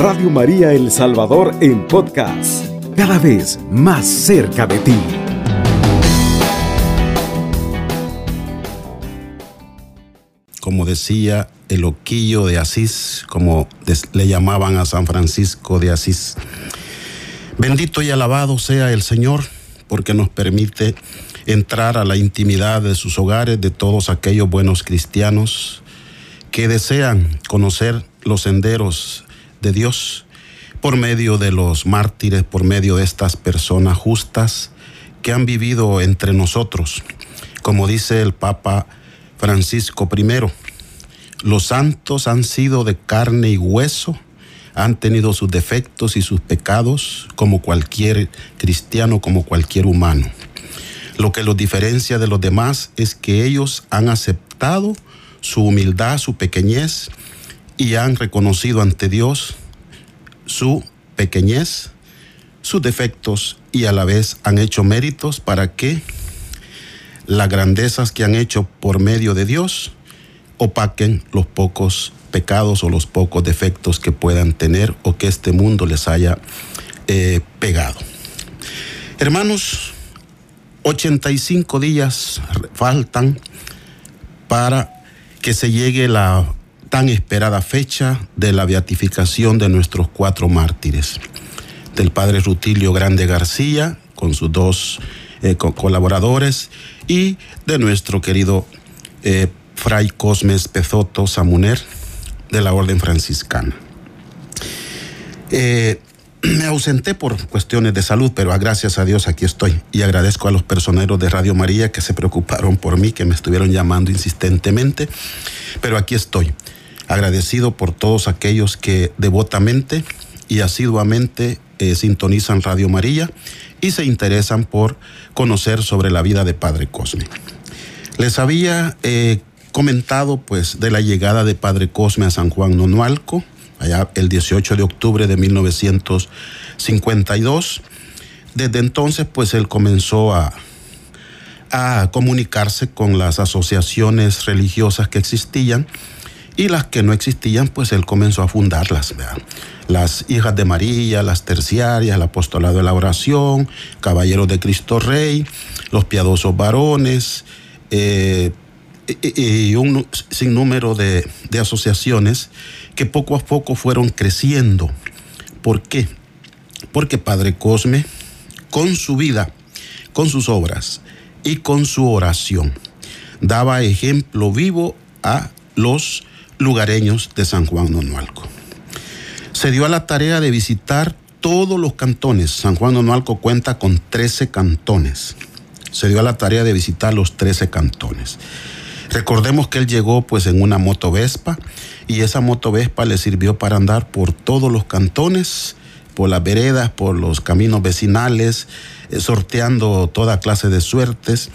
Radio María El Salvador en podcast, cada vez más cerca de ti. Como decía el Oquillo de Asís, como le llamaban a San Francisco de Asís. Bendito y alabado sea el Señor, porque nos permite entrar a la intimidad de sus hogares, de todos aquellos buenos cristianos que desean conocer los senderos de Dios por medio de los mártires, por medio de estas personas justas que han vivido entre nosotros. Como dice el Papa Francisco I, los santos han sido de carne y hueso, han tenido sus defectos y sus pecados como cualquier cristiano, como cualquier humano. Lo que los diferencia de los demás es que ellos han aceptado su humildad, su pequeñez y han reconocido ante Dios su pequeñez, sus defectos y a la vez han hecho méritos para que las grandezas que han hecho por medio de Dios opaquen los pocos pecados o los pocos defectos que puedan tener o que este mundo les haya eh, pegado. Hermanos, 85 días faltan para que se llegue la tan esperada fecha de la beatificación de nuestros cuatro mártires, del padre Rutilio Grande García, con sus dos eh, colaboradores, y de nuestro querido eh, Fray Cosmes Pezoto Samuner, de la Orden Franciscana. Eh, me ausenté por cuestiones de salud, pero gracias a Dios aquí estoy. Y agradezco a los personeros de Radio María que se preocuparon por mí, que me estuvieron llamando insistentemente. Pero aquí estoy, agradecido por todos aquellos que devotamente y asiduamente eh, sintonizan Radio María y se interesan por conocer sobre la vida de Padre Cosme. Les había eh, comentado pues de la llegada de Padre Cosme a San Juan Nonualco allá el 18 de octubre de 1952. Desde entonces, pues él comenzó a, a comunicarse con las asociaciones religiosas que existían y las que no existían, pues él comenzó a fundarlas. Las hijas de María, las terciarias, el apostolado de la oración, caballeros de Cristo Rey, los piadosos varones, eh, y un sinnúmero de, de asociaciones que poco a poco fueron creciendo. ¿Por qué? Porque Padre Cosme, con su vida, con sus obras y con su oración, daba ejemplo vivo a los lugareños de San Juan Nonualco. Se dio a la tarea de visitar todos los cantones. San Juan Nonualco cuenta con 13 cantones. Se dio a la tarea de visitar los 13 cantones. Recordemos que él llegó pues en una moto Vespa y esa moto Vespa le sirvió para andar por todos los cantones, por las veredas, por los caminos vecinales, eh, sorteando toda clase de suertes,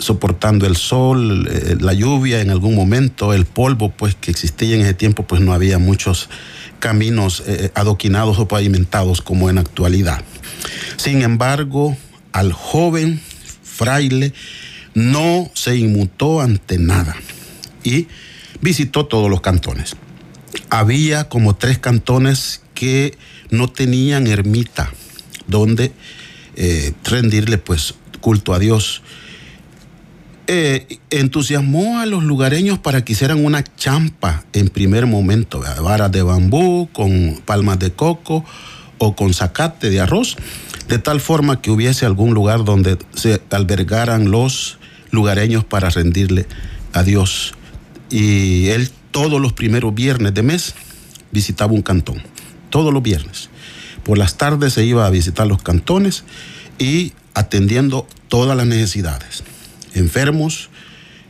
soportando el sol, eh, la lluvia en algún momento, el polvo pues que existía en ese tiempo pues no había muchos caminos adoquinados o pavimentados como en actualidad. Sin embargo, al joven fraile no se inmutó ante nada y visitó todos los cantones. Había como tres cantones que no tenían ermita donde eh, rendirle pues culto a Dios. Eh, entusiasmó a los lugareños para que hicieran una champa en primer momento, varas de bambú con palmas de coco o con zacate de arroz, de tal forma que hubiese algún lugar donde se albergaran los lugareños para rendirle a Dios. Y él todos los primeros viernes de mes visitaba un cantón, todos los viernes. Por las tardes se iba a visitar los cantones y atendiendo todas las necesidades. Enfermos,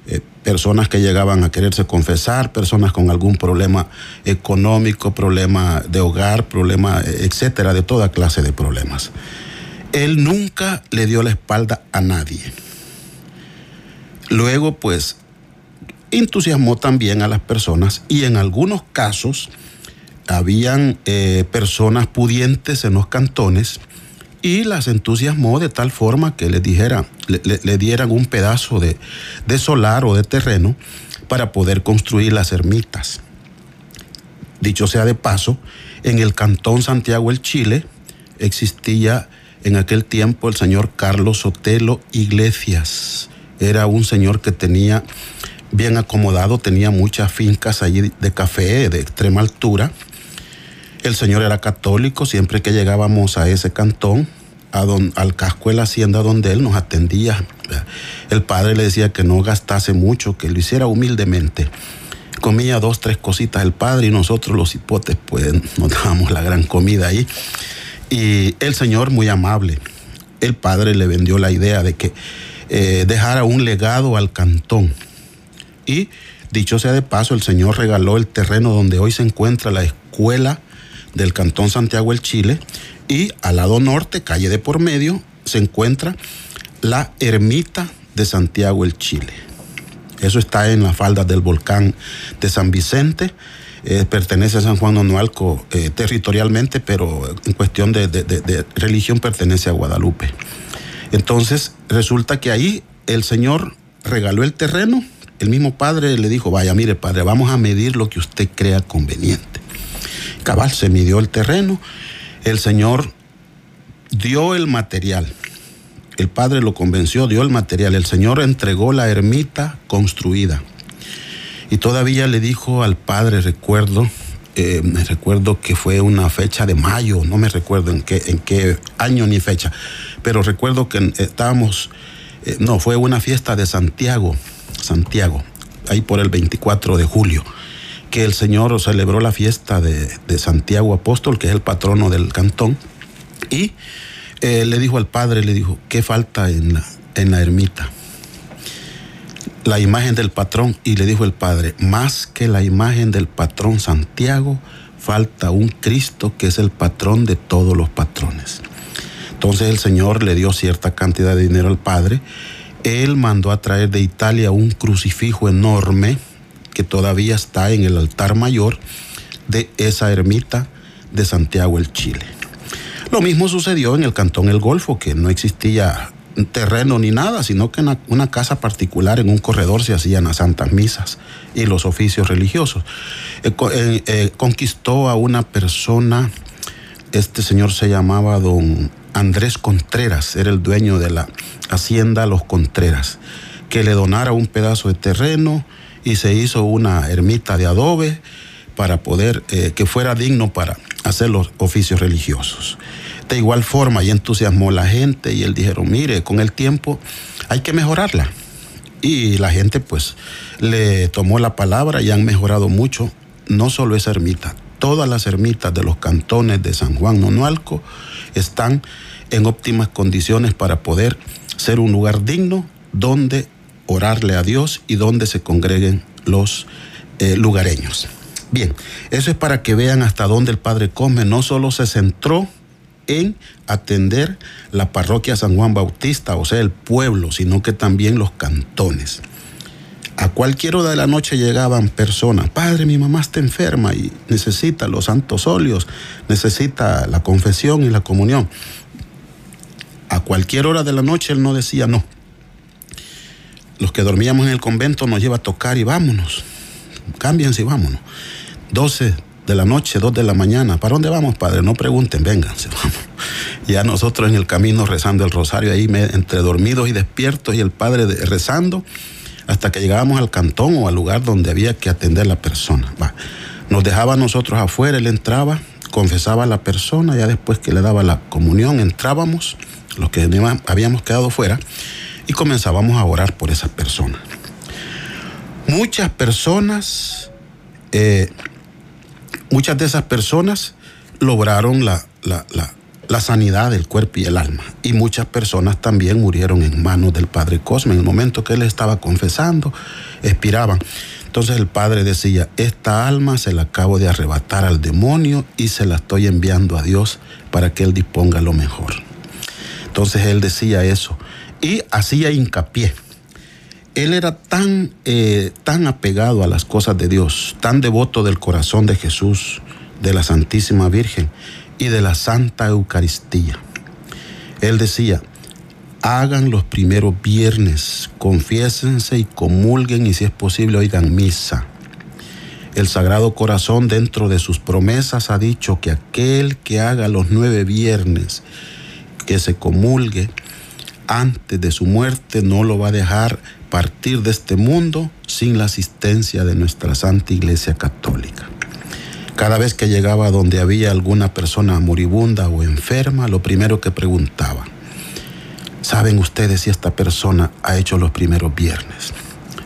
eh, personas que llegaban a quererse confesar, personas con algún problema económico, problema de hogar, problema, etcétera, de toda clase de problemas. Él nunca le dio la espalda a nadie. Luego, pues, entusiasmó también a las personas y en algunos casos habían eh, personas pudientes en los cantones y las entusiasmó de tal forma que les dijera, le, dieran un pedazo de, de solar o de terreno para poder construir las ermitas. Dicho sea de paso, en el cantón Santiago el Chile existía en aquel tiempo el señor Carlos Sotelo Iglesias. Era un señor que tenía bien acomodado, tenía muchas fincas allí de café de extrema altura. El señor era católico, siempre que llegábamos a ese cantón, a al casco de la hacienda donde él nos atendía, el padre le decía que no gastase mucho, que lo hiciera humildemente. Comía dos, tres cositas el padre y nosotros los hipotes pues nos dábamos la gran comida ahí. Y el señor muy amable, el padre le vendió la idea de que eh, dejara un legado al cantón. Y dicho sea de paso, el señor regaló el terreno donde hoy se encuentra la escuela del Cantón Santiago el Chile y al lado norte, calle de por medio, se encuentra la ermita de Santiago el Chile. Eso está en las faldas del volcán de San Vicente. Eh, pertenece a San Juan Onoalco eh, territorialmente, pero en cuestión de, de, religión pertenece a Guadalupe. Entonces, resulta que ahí el Señor regaló el terreno. El mismo padre le dijo, vaya, mire padre, vamos a medir lo que usted crea conveniente. Cabal se midió el terreno. El Señor dio el material. El padre lo convenció, dio el material, el señor entregó la ermita construida. Y todavía le dijo al padre, recuerdo, eh, me recuerdo que fue una fecha de mayo, no me recuerdo en qué, año ni fecha, pero recuerdo que estábamos, eh, no, fue una fiesta de Santiago, Santiago, ahí por el 24 de julio, que el Señor celebró la fiesta de, Santiago Apóstol, que es el patrono del cantón, y eh, le dijo al padre, le dijo, ¿qué falta en la, en la ermita? La imagen del patrón y le dijo el padre, más que la imagen del patrón Santiago, falta un Cristo que es el patrón de todos los patrones. Entonces el Señor le dio cierta cantidad de dinero al padre. Él mandó a traer de Italia un crucifijo enorme que todavía está en el altar mayor de esa ermita de Santiago el Chile. Lo mismo sucedió en el Cantón El Golfo, que no existía terreno ni nada, sino que una casa particular en un corredor se hacían las santas misas y los oficios religiosos. Eh, eh, eh, conquistó a una persona, este señor se llamaba don Andrés Contreras, era el dueño de la hacienda Los Contreras, que le donara un pedazo de terreno y se hizo una ermita de adobe para poder, que fuera digno para hacer los oficios religiosos. De igual forma, y entusiasmó la gente y él dijeron, mire, con el tiempo hay que mejorarla. Y la gente pues le tomó la palabra y han mejorado mucho, no solo esa ermita, todas las ermitas de los cantones de San Juan Nonualco están en óptimas condiciones para poder ser un lugar digno donde orarle a Dios y donde se congreguen los eh, lugareños. Bien, eso es para que vean hasta dónde el Padre Cosme no solo se centró en atender la parroquia San Juan Bautista, o sea, el pueblo, sino que también los cantones. A cualquier hora de la noche llegaban personas, padre, mi mamá está enferma y necesita los santos óleos, necesita la confesión y la comunión. A cualquier hora de la noche él no decía no. Los que dormíamos en el convento nos lleva a tocar y vámonos. Cámbiense y vámonos. 12 de la noche, 2 de la mañana. ¿Para dónde vamos, padre? No pregunten, vénganse, vamos. Ya nosotros en el camino rezando el rosario ahí, entre dormidos y despiertos, y el padre rezando, hasta que llegábamos al cantón o al lugar donde había que atender la persona. Nos dejaba nosotros afuera, él entraba, confesaba a la persona, ya después que le daba la comunión, entrábamos, los que habíamos quedado fuera, y comenzábamos a orar por esa persona. Muchas personas eh, muchas de esas personas lograron la, sanidad del cuerpo y el alma. Y muchas personas también murieron en manos del Padre Cosme. En el momento que él estaba confesando, expiraban. Entonces el Padre decía, esta alma se la acabo de arrebatar al demonio y se la estoy enviando a Dios para que Él disponga lo mejor. Entonces él decía eso y hacía hincapié él era tan, eh, tan apegado a las cosas de Dios, tan devoto del corazón de Jesús, de la Santísima Virgen y de la Santa Eucaristía. Él decía, hagan los primeros viernes, confiésense y comulguen y si es posible oigan misa. El Sagrado Corazón dentro de sus promesas ha dicho que aquel que haga los nueve viernes, que se comulgue antes de su muerte, no lo va a dejar partir de este mundo sin la asistencia de nuestra Santa Iglesia Católica. Cada vez que llegaba donde había alguna persona moribunda o enferma, lo primero que preguntaba, ¿saben ustedes si esta persona ha hecho los primeros viernes?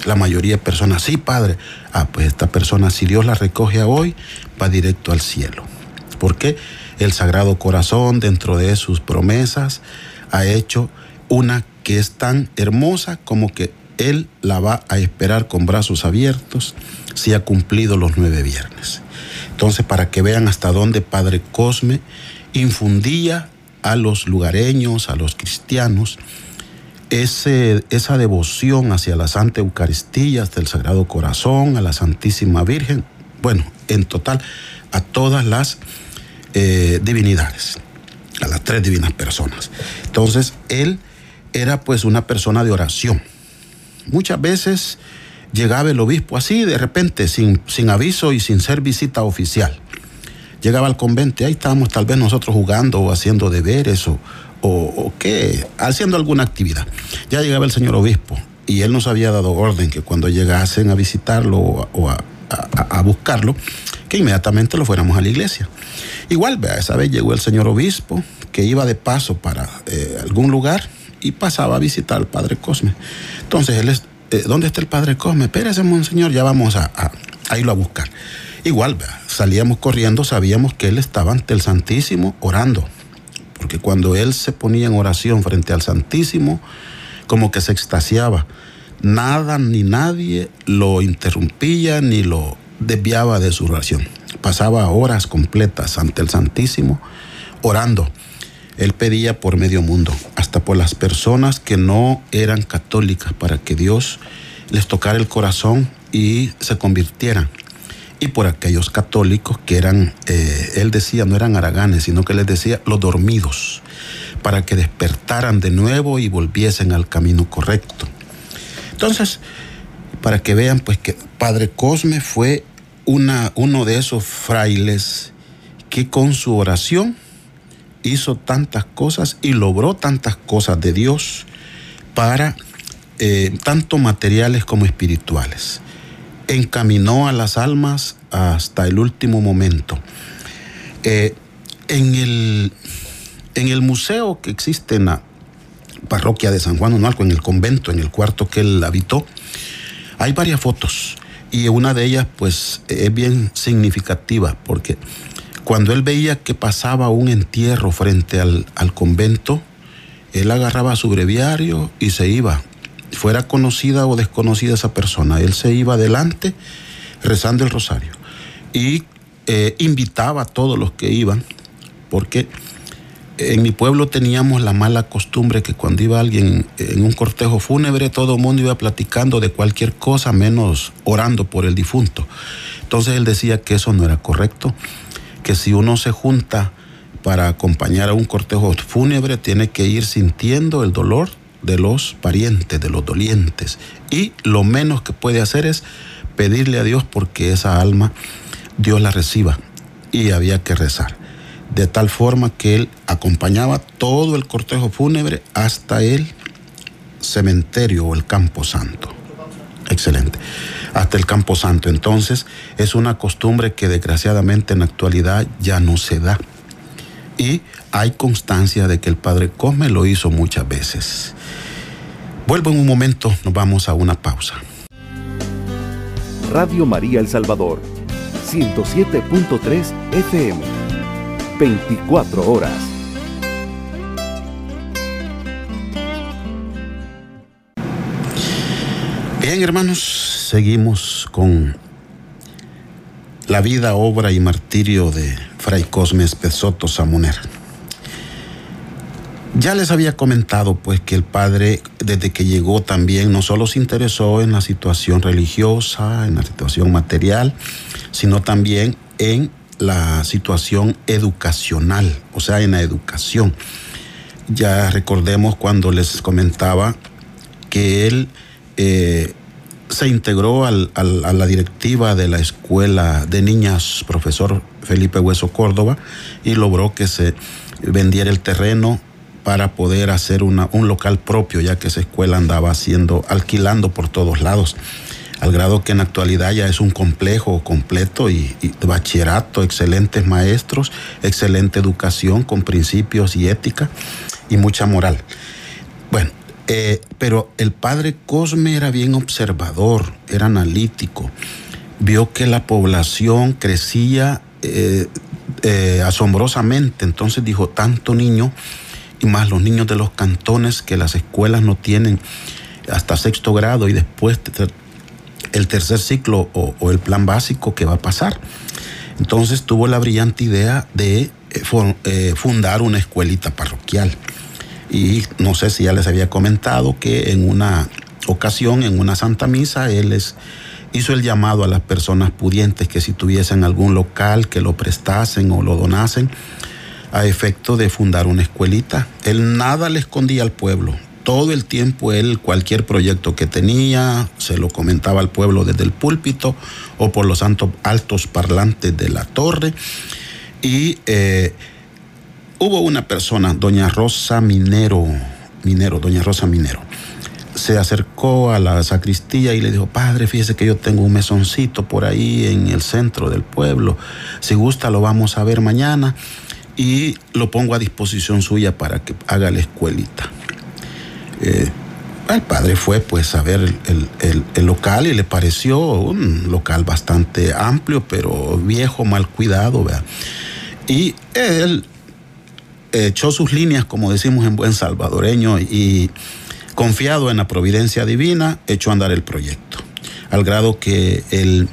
La mayoría de personas, sí, padre. Ah, pues esta persona, si Dios la recoge hoy, va directo al cielo. Porque el Sagrado Corazón, dentro de sus promesas, ha hecho una que es tan hermosa como que Él la va a esperar con brazos abiertos si ha cumplido los nueve viernes. Entonces, para que vean hasta dónde Padre Cosme infundía a los lugareños, a los cristianos, ese, esa devoción hacia la Santa Eucaristía, hasta el Sagrado Corazón, a la Santísima Virgen, bueno, en total, a todas las eh, divinidades, a las tres divinas personas. Entonces, él era pues una persona de oración. Muchas veces llegaba el obispo así, de repente, sin, sin aviso y sin ser visita oficial. Llegaba al convento y ahí estábamos tal vez nosotros jugando o haciendo deberes o, o, qué, haciendo alguna actividad. Ya llegaba el señor obispo y él nos había dado orden que cuando llegasen a visitarlo o, a, buscarlo, que inmediatamente lo fuéramos a la iglesia. Igual, esa vez llegó el señor obispo que iba de paso para eh, algún lugar y pasaba a visitar al padre Cosme. Entonces él es, eh, ¿dónde está el padre Cosme? Espérese, monseñor, ya vamos a, a, irlo a buscar. Igual, salíamos corriendo, sabíamos que él estaba ante el Santísimo orando. Porque cuando él se ponía en oración frente al Santísimo, como que se extasiaba. Nada ni nadie lo interrumpía ni lo desviaba de su oración. Pasaba horas completas ante el Santísimo orando. Él pedía por medio mundo, hasta por las personas que no eran católicas, para que Dios les tocara el corazón y se convirtieran. Y por aquellos católicos que eran, eh, él decía, no eran araganes, sino que les decía los dormidos, para que despertaran de nuevo y volviesen al camino correcto. Entonces, para que vean, pues que Padre Cosme fue una, uno de esos frailes que con su oración hizo tantas cosas y logró tantas cosas de Dios para eh, tanto materiales como espirituales. Encaminó a las almas hasta el último momento. Eh, en, el, en el museo que existe en la parroquia de San Juan Onalco, en el convento, en el cuarto que él habitó, hay varias fotos y una de ellas pues es bien significativa porque cuando él veía que pasaba un entierro frente al, convento, él agarraba su breviario y se iba. Fuera conocida o desconocida esa persona, él se iba adelante rezando el rosario y eh, invitaba a todos los que iban, porque en mi pueblo teníamos la mala costumbre que cuando iba alguien en un cortejo fúnebre, todo el mundo iba platicando de cualquier cosa menos orando por el difunto. Entonces él decía que eso no era correcto que si uno se junta para acompañar a un cortejo fúnebre, tiene que ir sintiendo el dolor de los parientes, de los dolientes. Y lo menos que puede hacer es pedirle a Dios porque esa alma Dios la reciba. Y había que rezar. De tal forma que él acompañaba todo el cortejo fúnebre hasta el cementerio o el campo santo. Excelente hasta el Campo Santo. Entonces es una costumbre que desgraciadamente en la actualidad ya no se da. Y hay constancia de que el Padre Cosme lo hizo muchas veces. Vuelvo en un momento, nos vamos a una pausa. Radio María El Salvador, 107.3 FM, 24 horas. Bien, hermanos, seguimos con la vida, obra y martirio de Fray Cosme Espesoto Samuner. Ya les había comentado pues que el padre desde que llegó también no solo se interesó en la situación religiosa, en la situación material, sino también en la situación educacional, o sea, en la educación. Ya recordemos cuando les comentaba que él eh, se integró a la directiva de la escuela de niñas profesor Felipe Hueso Córdoba y logró que se vendiera el terreno para poder hacer una, un local propio, ya que esa escuela andaba haciendo, alquilando por todos lados, al grado que en la actualidad ya es un complejo completo y, y bachillerato, excelentes maestros, excelente educación con principios y ética y mucha moral. Bueno, eh, pero el padre Cosme era bien observador, era analítico, vio que la población crecía eh, eh, asombrosamente, entonces dijo, tanto niño, y más los niños de los cantones que las escuelas no tienen hasta sexto grado y después el tercer ciclo o, el plan básico que va a pasar. Entonces tuvo la brillante idea de fundar una escuelita parroquial. Y no sé si ya les había comentado que en una ocasión, en una santa misa, él les hizo el llamado a las personas pudientes que si tuviesen algún local que lo prestasen o lo donasen a efecto de fundar una escuelita. Él nada le escondía al pueblo. Todo el tiempo él, cualquier proyecto que tenía, se lo comentaba al pueblo desde el púlpito o por los altos parlantes de la torre. Y eh, Hubo una persona, doña Rosa Minero, Minero, doña Rosa Minero, se acercó a la sacristía y le dijo, padre, fíjese que yo tengo un mesoncito por ahí en el centro del pueblo, si gusta lo vamos a ver mañana y lo pongo a disposición suya para que haga la escuelita. Eh, el padre fue pues a ver el, local y le pareció un local bastante amplio, pero viejo, mal cuidado, ¿verdad? Y él echó sus líneas, como decimos en buen salvadoreño, y confiado en la providencia divina, echó a andar el proyecto. Al grado que el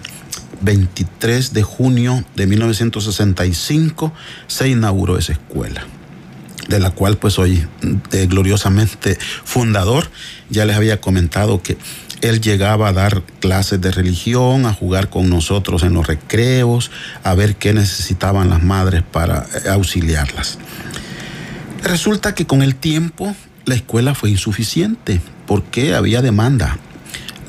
23 de junio de 1965 se inauguró esa escuela, de la cual pues soy eh, gloriosamente fundador. Ya les había comentado que él llegaba a dar clases de religión, a jugar con nosotros en los recreos, a ver qué necesitaban las madres para eh, auxiliarlas. Resulta que con el tiempo la escuela fue insuficiente porque había demanda.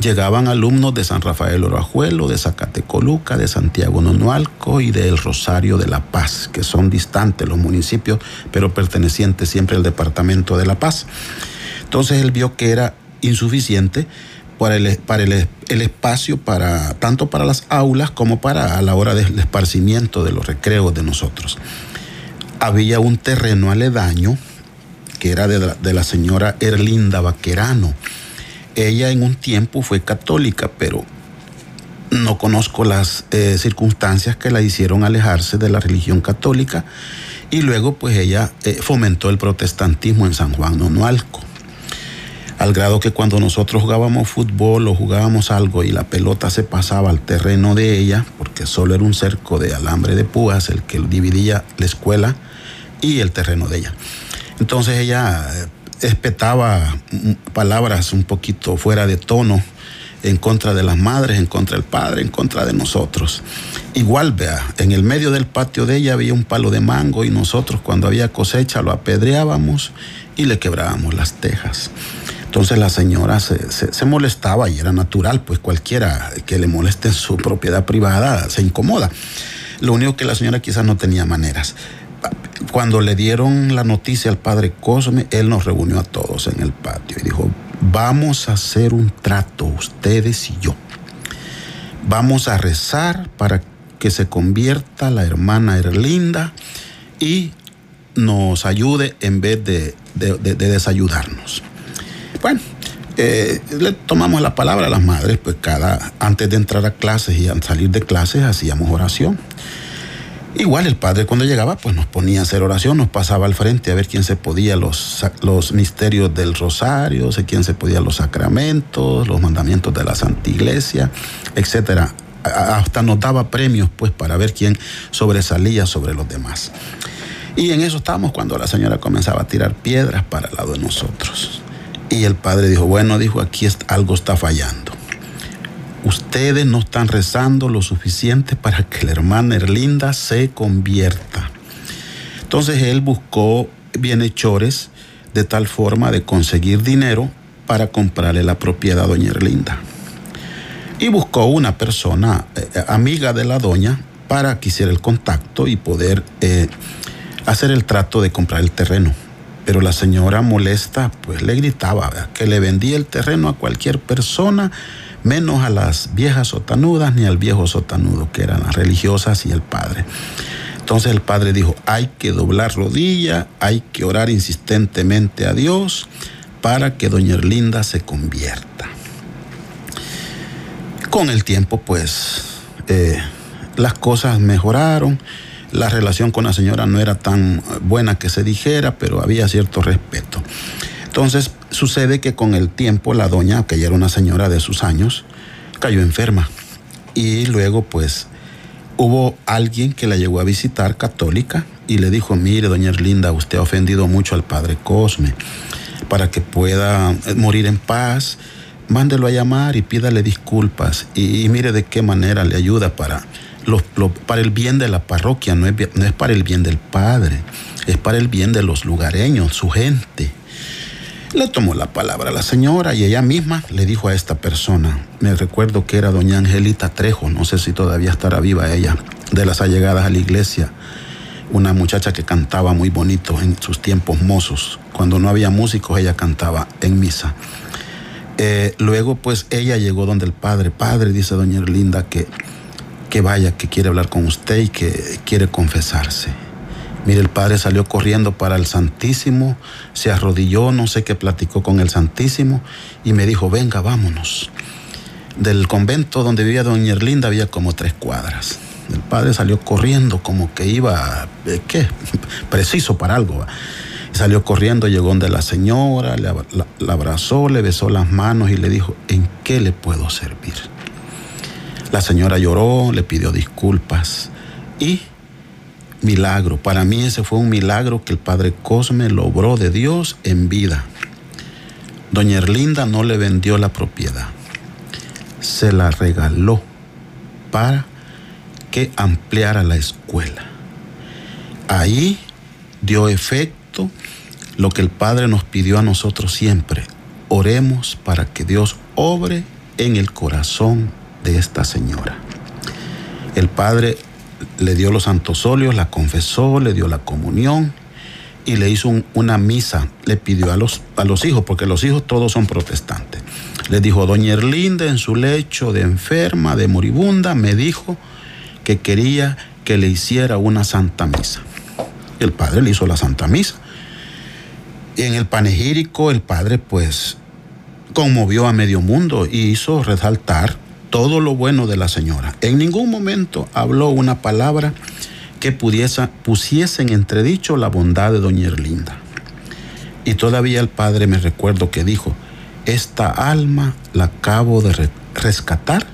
Llegaban alumnos de San Rafael Oroajuelo, de Zacatecoluca, de Santiago Nonualco y del Rosario de La Paz, que son distantes los municipios, pero pertenecientes siempre al departamento de La Paz. Entonces él vio que era insuficiente para el, el, espacio para tanto para las aulas como para a la hora del esparcimiento de los recreos de nosotros había un terreno aledaño que era de la, señora Erlinda Vaquerano. Ella en un tiempo fue católica, pero no conozco las eh, circunstancias que la hicieron alejarse de la religión católica y luego pues ella eh, fomentó el protestantismo en San Juan Nonualco. Al grado que cuando nosotros jugábamos fútbol o jugábamos algo y la pelota se pasaba al terreno de ella, porque solo era un cerco de alambre de púas el que dividía la escuela, y el terreno de ella. Entonces ella eh, espetaba palabras un poquito fuera de tono en contra de las madres, en contra del padre, en contra de nosotros. Igual, vea, en el medio del patio de ella había un palo de mango y nosotros cuando había cosecha lo apedreábamos y le quebrábamos las tejas. Entonces la señora se, molestaba y era natural, pues cualquiera que le moleste su propiedad privada se incomoda. Lo único que la señora quizás no tenía maneras cuando le dieron la noticia al padre Cosme, él nos reunió a todos en el patio y dijo, vamos a hacer un trato, ustedes y yo. Vamos a rezar para que se convierta la hermana Erlinda y nos ayude en vez de, desayudarnos. Bueno, eh, le tomamos la palabra a las madres, pues cada, antes de entrar a clases y al salir de clases hacíamos oración. Igual el padre cuando llegaba pues nos ponía a hacer oración, nos pasaba al frente a ver quién se podía los, los misterios del rosario, quién se podía los sacramentos, los mandamientos de la Santa Iglesia, etcétera. Hasta nos daba premios pues para ver quién sobresalía sobre los demás. Y en eso estábamos cuando la señora comenzaba a tirar piedras para el lado de nosotros. Y el padre dijo, bueno, dijo, aquí algo está fallando ustedes no están rezando lo suficiente para que la hermana Erlinda se convierta. Entonces él buscó bienhechores de tal forma de conseguir dinero para comprarle la propiedad a doña Erlinda. y buscó una persona eh, amiga de la doña para que hiciera el contacto y poder eh, hacer el trato de comprar el terreno. Pero la señora molesta, pues le gritaba que le vendía el terreno a cualquier persona, menos a las viejas sotanudas ni al viejo sotanudo, que eran las religiosas y el padre. Entonces el padre dijo, hay que doblar rodilla, hay que orar insistentemente a Dios para que doña Erlinda se convierta. Con el tiempo, pues, eh, las cosas mejoraron. La relación con la señora no era tan buena que se dijera, pero había cierto respeto. Entonces, sucede que con el tiempo la doña, que ya era una señora de sus años, cayó enferma. Y luego, pues, hubo alguien que la llegó a visitar, católica, y le dijo, mire, doña Erlinda, usted ha ofendido mucho al padre Cosme, para que pueda eh, morir en paz, mándelo a llamar y pídale disculpas, y, mire de qué manera le ayuda para, para el bien de la parroquia, no es, no es para el bien del padre, es para el bien de los lugareños, su gente. Le tomó la palabra a la señora y ella misma le dijo a esta persona, me recuerdo que era doña Angelita Trejo, no sé si todavía estará viva ella, de las allegadas a la iglesia, una muchacha que cantaba muy bonito en sus tiempos mozos, cuando no había músicos ella cantaba en misa. Eh, luego pues ella llegó donde el padre, padre, dice doña Erlinda, que, que vaya, que quiere hablar con usted y que quiere confesarse. Mire, el padre salió corriendo para el Santísimo, se arrodilló, no sé qué platicó con el Santísimo y me dijo, venga, vámonos. Del convento donde vivía doña Erlinda había como tres cuadras. El padre salió corriendo como que iba, eh, ¿qué? Preciso para algo. Salió corriendo, llegó donde la señora, la, la abrazó, le besó las manos y le dijo, ¿en qué le puedo servir? La señora lloró, le pidió disculpas y milagro. Para mí ese fue un milagro que el padre Cosme logró de Dios en vida. Doña Erlinda no le vendió la propiedad, se la regaló para que ampliara la escuela. Ahí dio efecto lo que el Padre nos pidió a nosotros siempre. Oremos para que Dios obre en el corazón de esta señora. El Padre le dio los santos óleos, la confesó, le dio la comunión y le hizo una misa. Le pidió a los, a los hijos, porque los hijos todos son protestantes. Le dijo, doña Erlinda en su lecho de enferma, de moribunda, me dijo que quería que le hiciera una santa misa. El padre le hizo la santa misa. Y en el panegírico el padre pues conmovió a medio mundo y hizo resaltar todo lo bueno de la señora. En ningún momento habló una palabra que pudiese, pusiese en entredicho la bondad de doña Erlinda. Y todavía el padre me recuerdo que dijo, esta alma la acabo de rescatar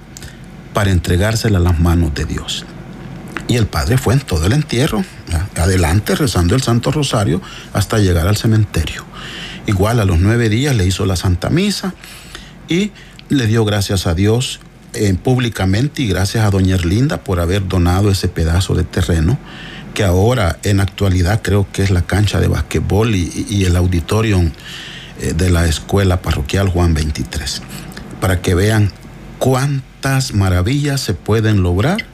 para entregársela a las manos de Dios. Y el padre fue en todo el entierro, adelante rezando el Santo Rosario hasta llegar al cementerio. Igual a los nueve días le hizo la Santa Misa y le dio gracias a Dios públicamente y gracias a doña Erlinda por haber donado ese pedazo de terreno que ahora en actualidad creo que es la cancha de basquetbol y, el auditorium eh, de la escuela parroquial Juan 23, para que vean cuántas maravillas se pueden lograr,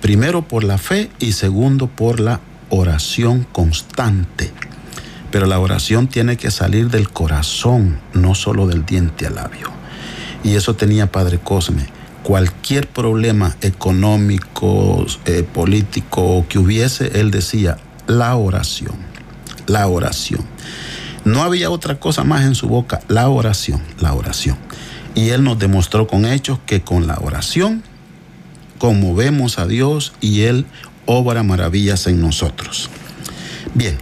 primero por la fe y segundo por la oración constante. Pero la oración tiene que salir del corazón, no solo del diente al labio. Y eso tenía Padre Cosme cualquier problema económico, eh, político que hubiese, él decía, la oración, la oración. No había otra cosa más en su boca, la oración, la oración. Y él nos demostró con hechos que con la oración conmovemos a Dios y Él obra maravillas en nosotros. Bien,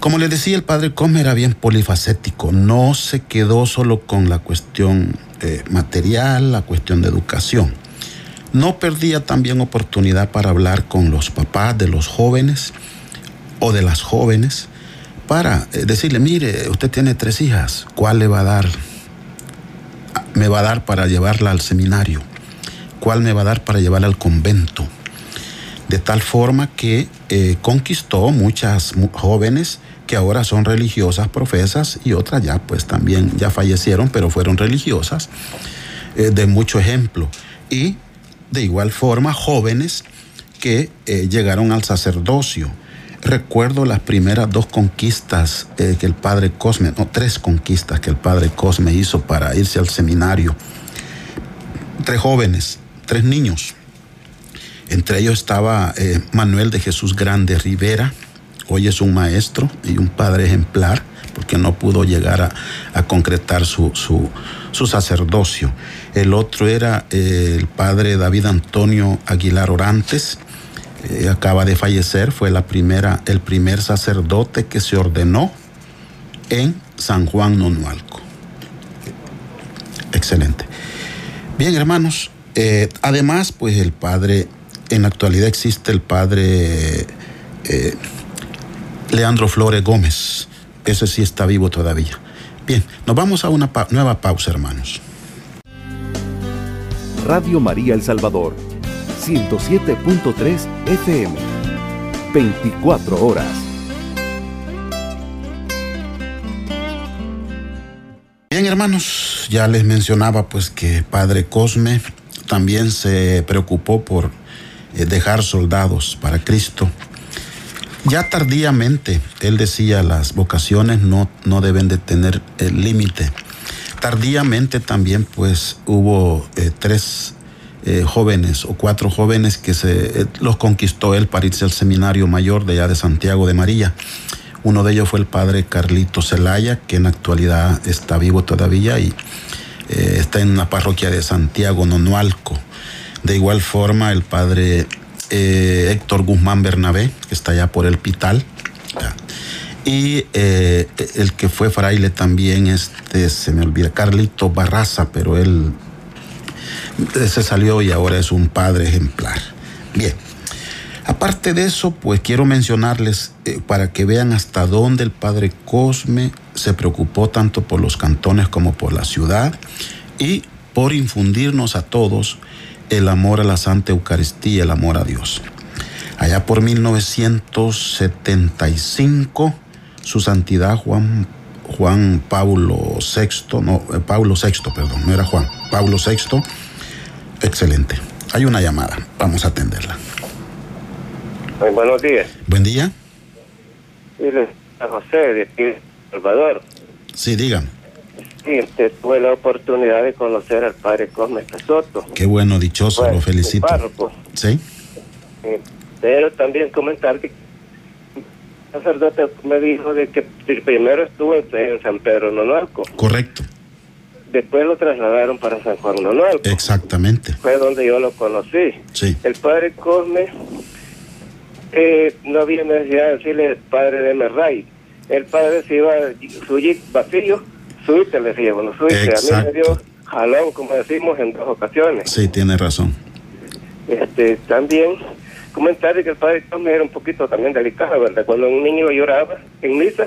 como les decía, el padre Come era bien polifacético, no se quedó solo con la cuestión eh, material, la cuestión de educación. No perdía también oportunidad para hablar con los papás de los jóvenes o de las jóvenes para eh, decirle, mire, usted tiene tres hijas, ¿cuál le va a dar? Me va a dar para llevarla al seminario, ¿cuál me va a dar para llevarla al convento? De tal forma que eh, conquistó muchas jóvenes que ahora son religiosas, profesas, y otras ya pues también ya fallecieron, pero fueron religiosas, eh, de mucho ejemplo. y de igual forma jóvenes que eh, llegaron al sacerdocio. Recuerdo las primeras dos conquistas eh, que el padre Cosme, no, tres conquistas que el padre Cosme hizo para irse al seminario. Tres jóvenes, tres niños. Entre ellos estaba Manuel de Jesús Grande Rivera, hoy es un maestro y un padre ejemplar, porque no pudo llegar a, concretar su, su, sacerdocio. El otro era el padre David Antonio Aguilar Orantes, eh, acaba de fallecer, fue la primera, el primer sacerdote que se ordenó en San Juan Nonualco. Excelente. Bien, hermanos, eh, además, pues el padre, en la actualidad existe el padre eh, Leandro Flores Gómez. Ese sí está vivo todavía. Bien, nos vamos a una nueva pausa, hermanos. Radio María El Salvador 107.3 FM. 24 horas. Bien, hermanos, ya les mencionaba pues que Padre Cosme también se preocupó por eh, dejar soldados para Cristo. Ya tardíamente, él decía, las vocaciones no, no deben de tener el límite. Tardíamente también pues hubo eh, tres eh, jóvenes o cuatro jóvenes que se eh, los conquistó él para irse al seminario mayor de allá de Santiago de María. Uno de ellos fue el padre Carlito Celaya, que en la actualidad está vivo todavía y eh, está en la parroquia de Santiago, Nonualco. De igual forma, el padre Héctor Guzmán Bernabé, que está allá por el Pital. Y el que fue fraile también, este, se me olvida, Carlito Barraza, pero él se salió y ahora es un padre ejemplar. Bien. Aparte de eso, pues quiero mencionarles eh, para que vean hasta dónde el padre Cosme se preocupó tanto por los cantones como por la ciudad y por infundirnos a todos el amor a la Santa Eucaristía, el amor a Dios. Allá por 1975, su santidad Juan, Juan Pablo VI, no, eh, Pablo VI, perdón, no era Juan, Pablo VI, Excelente. Hay una llamada. Vamos a atenderla. buenos días. Buen día. José de Salvador. Sí, dígame. Este, tuve la oportunidad de conocer al padre Cosme Casoto. Qué bueno, dichoso, lo felicito. Sí. Eh, pero también comentar que el sacerdote me dijo de que primero estuvo en San Pedro Nonualco. Correcto. Después lo trasladaron para San Juan Nonualco. Exactamente. Fue donde yo lo conocí. Sí. El padre Cosme, eh, no había necesidad de decirle padre de Merray. El padre se iba, su jeep vacío, suite le decía, bueno, suite. A mí me dio jalón, como decimos, en dos ocasiones. Sí, tiene razón. Este, también comentar que el padre Cosme era un poquito también delicado, ¿verdad? Cuando un niño lloraba en misa,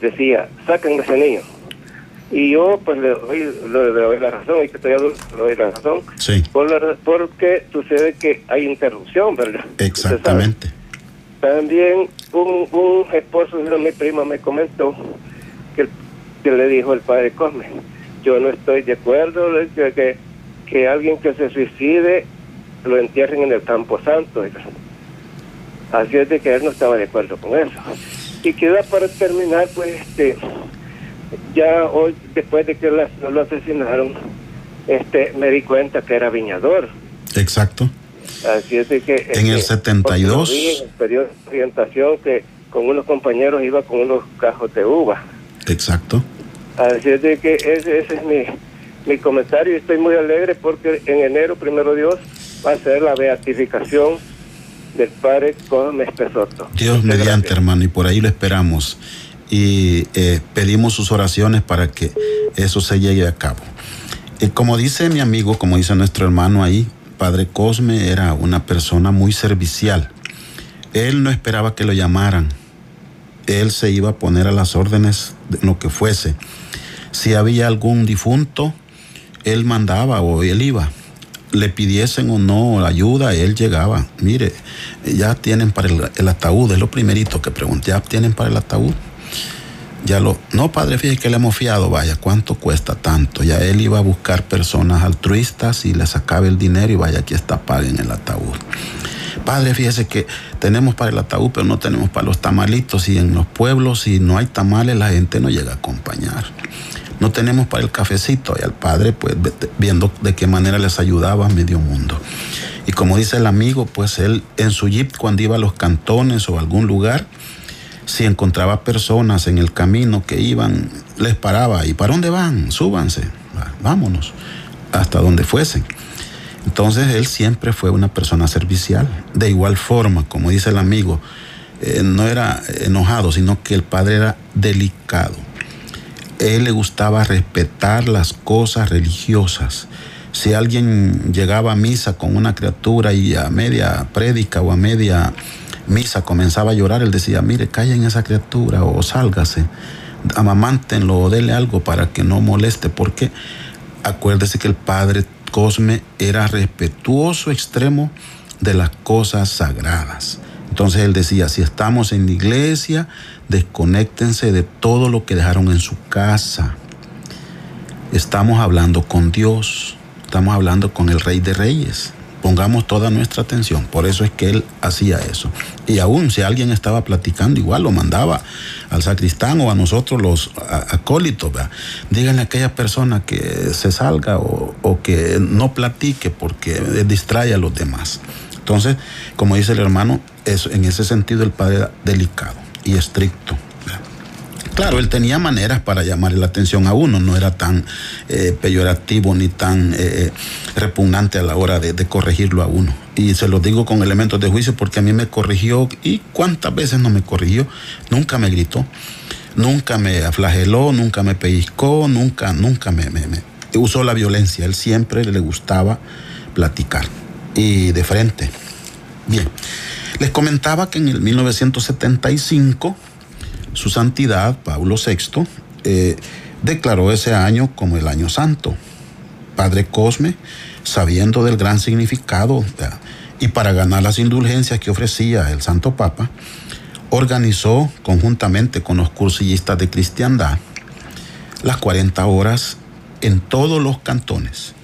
decía, saquen ese niño y yo pues le doy, le, doy la razón, y que estoy adulto, le doy la razón. Sí. Por porque sucede que hay interrupción, ¿verdad? Exactamente. También un, un esposo de mi prima me comentó que, que le dijo el padre Cosme, yo no estoy de acuerdo que, que, que alguien que se suicide lo entierren en el campo santo. Así es de que él no estaba de acuerdo con eso. Y queda para terminar, pues, este, ya hoy, después de que lo asesinaron, este, me di cuenta que era viñador. Exacto. Así es de que... En el 72... Vi en el periodo de orientación que con unos compañeros iba con unos cajos de uva. Exacto. Así es de que ese, ese es mi, mi comentario y estoy muy alegre porque en enero, primero Dios, va a ser la beatificación del padre Gómez Pesoto. Dios mediante, hermano, y por ahí lo esperamos y eh, pedimos sus oraciones para que eso se llegue a cabo. Y como dice mi amigo, como dice nuestro hermano ahí, Padre Cosme era una persona muy servicial. Él no esperaba que lo llamaran. Él se iba a poner a las órdenes de lo que fuese. Si había algún difunto, él mandaba o él iba. Le pidiesen o no ayuda, él llegaba. Mire, ya tienen para el, ataúd, es lo primerito que pregunté, ¿ya tienen para el ataúd? ya lo, no padre, fíjese que le hemos fiado, vaya, ¿cuánto cuesta tanto? Ya él iba a buscar personas altruistas y le sacaba el dinero y vaya, aquí está, paguen el ataúd. Padre, fíjese que tenemos para el ataúd, pero no tenemos para los tamalitos y en los pueblos si no hay tamales la gente no llega a acompañar. No tenemos para el cafecito y al padre pues viendo de qué manera les ayudaba a medio mundo. Y como dice el amigo, pues él en su jeep cuando iba a los cantones o a algún lugar, si encontraba personas en el camino que iban, les paraba. ¿Y para dónde van? Súbanse, vámonos, hasta donde fuesen. Entonces él siempre fue una persona servicial. De igual forma, como dice el amigo, eh, no era enojado, sino que el padre era delicado. Él le gustaba respetar las cosas religiosas. Si alguien llegaba a misa con una criatura y a media prédica o a media misa comenzaba a llorar, él decía, mire, callen esa criatura o sálgase, amamántenlo o dele algo para que no moleste, porque acuérdese que el Padre Cosme era respetuoso extremo de las cosas sagradas. Entonces él decía, si estamos en la iglesia, desconéctense de todo lo que dejaron en su casa. Estamos hablando con Dios, estamos hablando con el Rey de Reyes pongamos toda nuestra atención. Por eso es que él hacía eso. Y aún si alguien estaba platicando, igual lo mandaba al sacristán o a nosotros los acólitos. Díganle a aquella persona que se salga o, que no platique porque distrae a los demás. Entonces, como dice el hermano, eso, en ese sentido el padre era delicado y estricto. Claro, él tenía maneras para llamarle la atención a uno, no era tan eh, peyorativo ni tan eh, repugnante a la hora de, corregirlo a uno. Y se lo digo con elementos de juicio porque a mí me corrigió y cuántas veces no me corrigió, nunca me gritó, nunca me aflageló, nunca me pellizcó, nunca, nunca me, usó la violencia. Él siempre le gustaba platicar y de frente. Bien, les comentaba que en el 1975 su santidad, Pablo VI, eh, declaró ese año como el año santo. Padre Cosme, sabiendo del gran significado y para ganar las indulgencias que ofrecía el Santo Papa, organizó conjuntamente con los cursillistas de cristiandad las 40 horas en todos los cantones.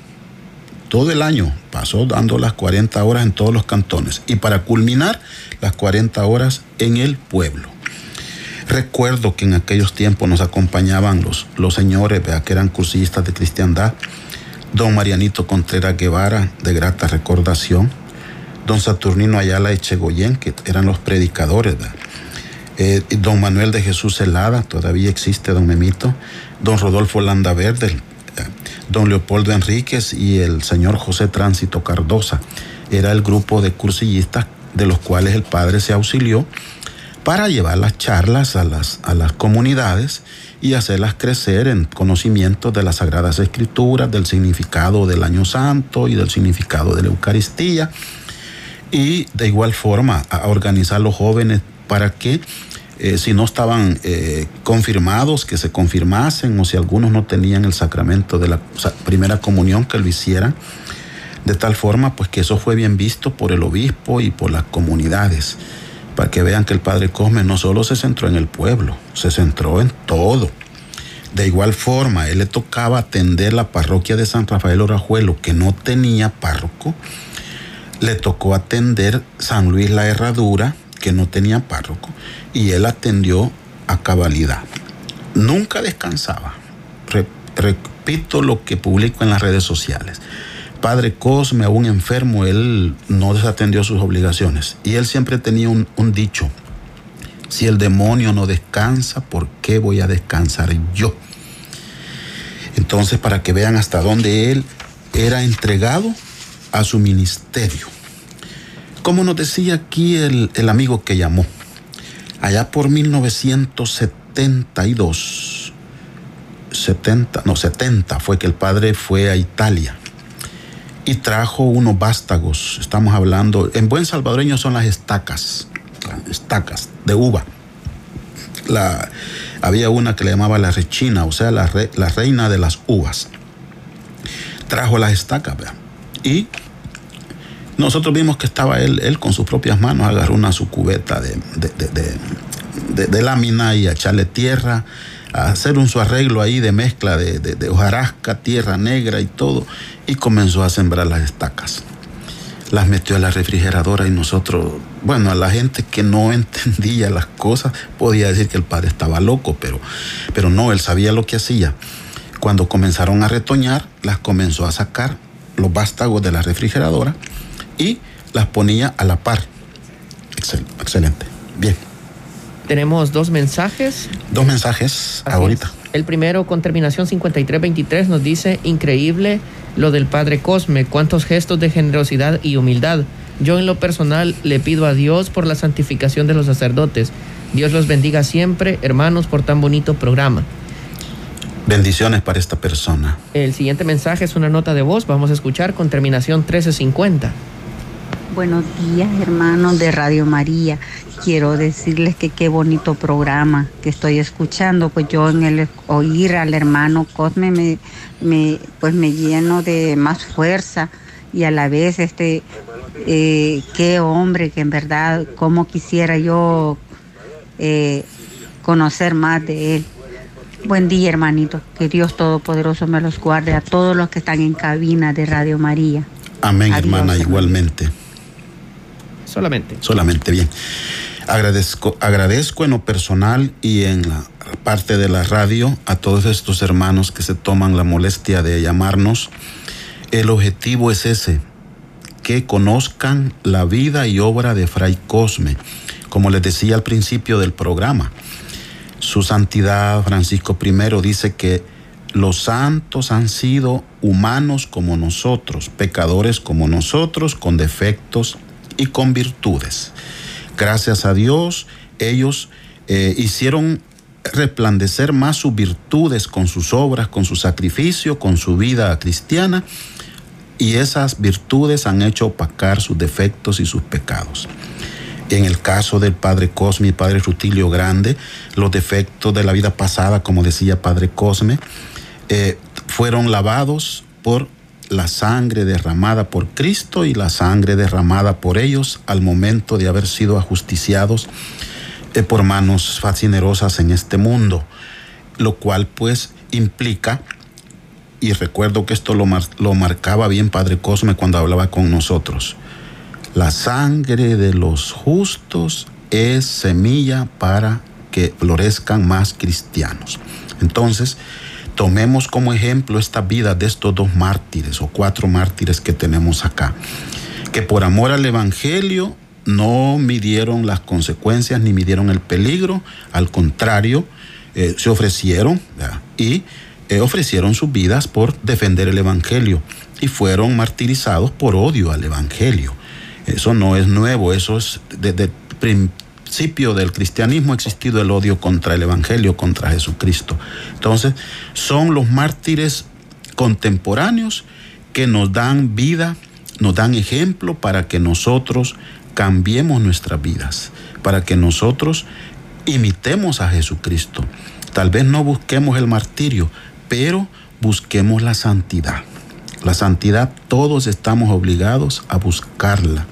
Todo el año pasó dando las 40 horas en todos los cantones y para culminar las 40 horas en el pueblo. Recuerdo que en aquellos tiempos nos acompañaban los, los señores que eran cursistas de cristiandad, don Marianito Contreras Guevara, de grata recordación, don Saturnino Ayala Echegoyen, que eran los predicadores, eh, don Manuel de Jesús Celada, todavía existe don Memito, don Rodolfo Landaverde, don Leopoldo Enríquez y el señor José Tránsito Cardosa. Era el grupo de cursillistas de los cuales el padre se auxilió para llevar las charlas a las, a las comunidades y hacerlas crecer en conocimiento de las Sagradas Escrituras, del significado del Año Santo y del significado de la Eucaristía. Y de igual forma a organizar a los jóvenes para que eh, si no estaban eh, confirmados, que se confirmasen, o si algunos no tenían el sacramento de la primera comunión, que lo hicieran, de tal forma pues que eso fue bien visto por el obispo y por las comunidades para que vean que el padre Cosme no solo se centró en el pueblo, se centró en todo. De igual forma, él le tocaba atender la parroquia de San Rafael Orajuelo, que no tenía párroco. Le tocó atender San Luis la Herradura, que no tenía párroco. Y él atendió a cabalidad. Nunca descansaba. Repito lo que publico en las redes sociales padre Cosme, aún enfermo, él no desatendió sus obligaciones. Y él siempre tenía un, dicho, si el demonio no descansa, ¿por qué voy a descansar yo? Entonces, para que vean hasta dónde él era entregado a su ministerio. Como nos decía aquí el, el amigo que llamó, allá por 1972, 70, no, 70 fue que el padre fue a Italia y trajo unos vástagos. Estamos hablando, en buen salvadoreño son las estacas, estacas de uva. La, había una que le llamaba la rechina, o sea, la, la reina de las uvas. Trajo las estacas, Y nosotros vimos que estaba él, él con sus propias manos, agarró una su cubeta de, de, lámina y a echarle tierra, a hacer un su arreglo ahí de mezcla de, de hojarasca, tierra negra y todo, y comenzó a sembrar las estacas las metió a la refrigeradora y nosotros, bueno, a la gente que no entendía las cosas podía decir que el padre estaba loco, pero, pero no, él sabía lo que hacía. Cuando comenzaron a retoñar, las comenzó a sacar los vástagos de la refrigeradora y las ponía a la par. excelente. Bien. Tenemos dos mensajes. Dos mensajes ahorita. El primero con terminación 5323 nos dice, increíble lo del Padre Cosme, cuántos gestos de generosidad y humildad. Yo en lo personal le pido a Dios por la santificación de los sacerdotes. Dios los bendiga siempre, hermanos, por tan bonito programa. Bendiciones para esta persona. El siguiente mensaje es una nota de voz, vamos a escuchar con terminación 1350. Buenos días, hermanos de Radio María. Quiero decirles que qué bonito programa que estoy escuchando. Pues yo en el oír al hermano Cosme me, me pues me lleno de más fuerza y a la vez este eh, qué hombre que en verdad como quisiera yo eh, conocer más de él. Buen día, hermanito. Que Dios Todopoderoso me los guarde a todos los que están en cabina de Radio María. Amén, hermana, igualmente solamente. Solamente, bien. Agradezco, agradezco en lo personal y en la parte de la radio a todos estos hermanos que se toman la molestia de llamarnos. El objetivo es ese, que conozcan la vida y obra de Fray Cosme, como les decía al principio del programa. Su santidad Francisco I dice que los santos han sido humanos como nosotros, pecadores como nosotros, con defectos y con virtudes. Gracias a Dios, ellos eh, hicieron resplandecer más sus virtudes con sus obras, con su sacrificio, con su vida cristiana, y esas virtudes han hecho opacar sus defectos y sus pecados. En el caso del padre Cosme y padre Rutilio Grande, los defectos de la vida pasada, como decía padre Cosme, eh, fueron lavados por la sangre derramada por Cristo y la sangre derramada por ellos al momento de haber sido ajusticiados eh, por manos fascinerosas en este mundo, lo cual pues implica, y recuerdo que esto lo, lo marcaba bien Padre Cosme cuando hablaba con nosotros, la sangre de los justos es semilla para que florezcan más cristianos. Entonces, tomemos como ejemplo esta vida de estos dos mártires o cuatro mártires que tenemos acá, que por amor al Evangelio no midieron las consecuencias ni midieron el peligro, al contrario, eh, se ofrecieron y eh, ofrecieron sus vidas por defender el Evangelio y fueron martirizados por odio al Evangelio. Eso no es nuevo, eso es desde principio del cristianismo ha existido el odio contra el Evangelio, contra Jesucristo. Entonces, son los mártires contemporáneos que nos dan vida, nos dan ejemplo para que nosotros cambiemos nuestras vidas, para que nosotros imitemos a Jesucristo. Tal vez no busquemos el martirio, pero busquemos la santidad. La santidad todos estamos obligados a buscarla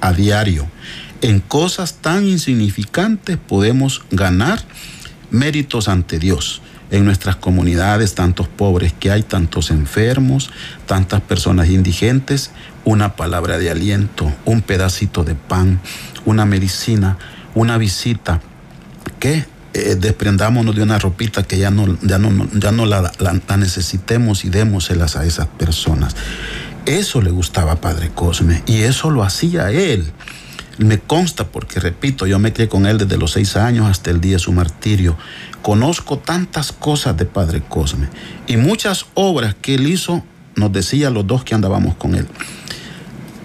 a diario en cosas tan insignificantes podemos ganar méritos ante Dios. En nuestras comunidades, tantos pobres que hay, tantos enfermos, tantas personas indigentes, una palabra de aliento, un pedacito de pan, una medicina, una visita, que eh, desprendámonos de una ropita que ya no, ya no, ya no la, la necesitemos y démoselas a esas personas. Eso le gustaba a Padre Cosme y eso lo hacía él. Me consta porque, repito, yo me quedé con él desde los seis años hasta el día de su martirio. Conozco tantas cosas de Padre Cosme y muchas obras que él hizo, nos decía los dos que andábamos con él.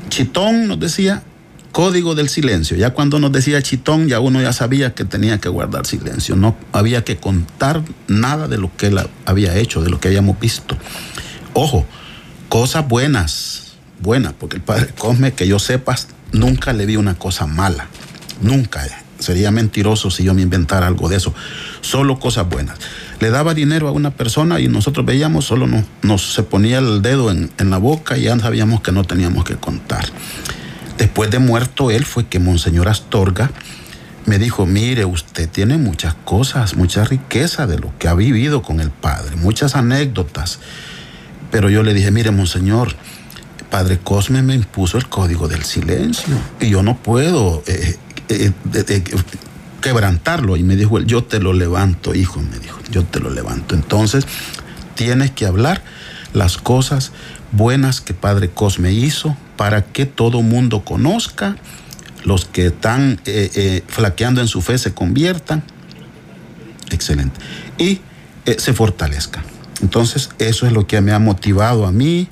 Chitón nos decía código del silencio. Ya cuando nos decía Chitón, ya uno ya sabía que tenía que guardar silencio. No había que contar nada de lo que él había hecho, de lo que habíamos visto. Ojo, cosas buenas, buenas, porque el Padre Cosme, que yo sepa, nunca le vi una cosa mala. Nunca. Sería mentiroso si yo me inventara algo de eso. Solo cosas buenas. Le daba dinero a una persona y nosotros veíamos, solo nos, se ponía el dedo en, en la boca y ya sabíamos que no teníamos que contar. Después de muerto él fue que Monseñor Astorga me dijo, mire, usted tiene muchas cosas, mucha riqueza de lo que ha vivido con el Padre, muchas anécdotas. Pero yo le dije, mire, monseñor, Padre Cosme me impuso el código del silencio y yo no puedo eh, eh, eh, quebrantarlo. Y me dijo, yo te lo levanto, hijo, me dijo, yo te lo levanto. Entonces, tienes que hablar las cosas buenas que Padre Cosme hizo para que todo mundo conozca, los que están flaqueando en su fe se conviertan. Excelente. Y se fortalezcan. Entonces, eso es lo que me ha motivado a mí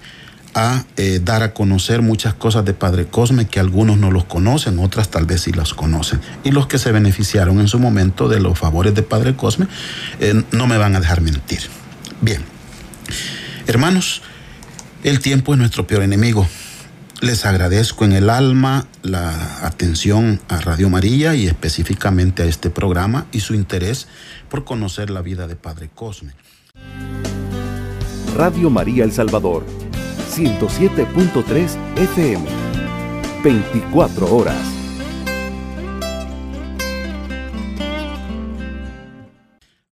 a eh, dar a conocer muchas cosas de Padre Cosme que algunos no los conocen, otras tal vez sí las conocen. Y los que se beneficiaron en su momento de los favores de Padre Cosme eh, no me van a dejar mentir. Bien, hermanos, el tiempo es nuestro peor enemigo. Les agradezco en el alma la atención a Radio María y específicamente a este programa y su interés por conocer la vida de Padre Cosme. Radio María El Salvador 107.3 FM. 24 horas.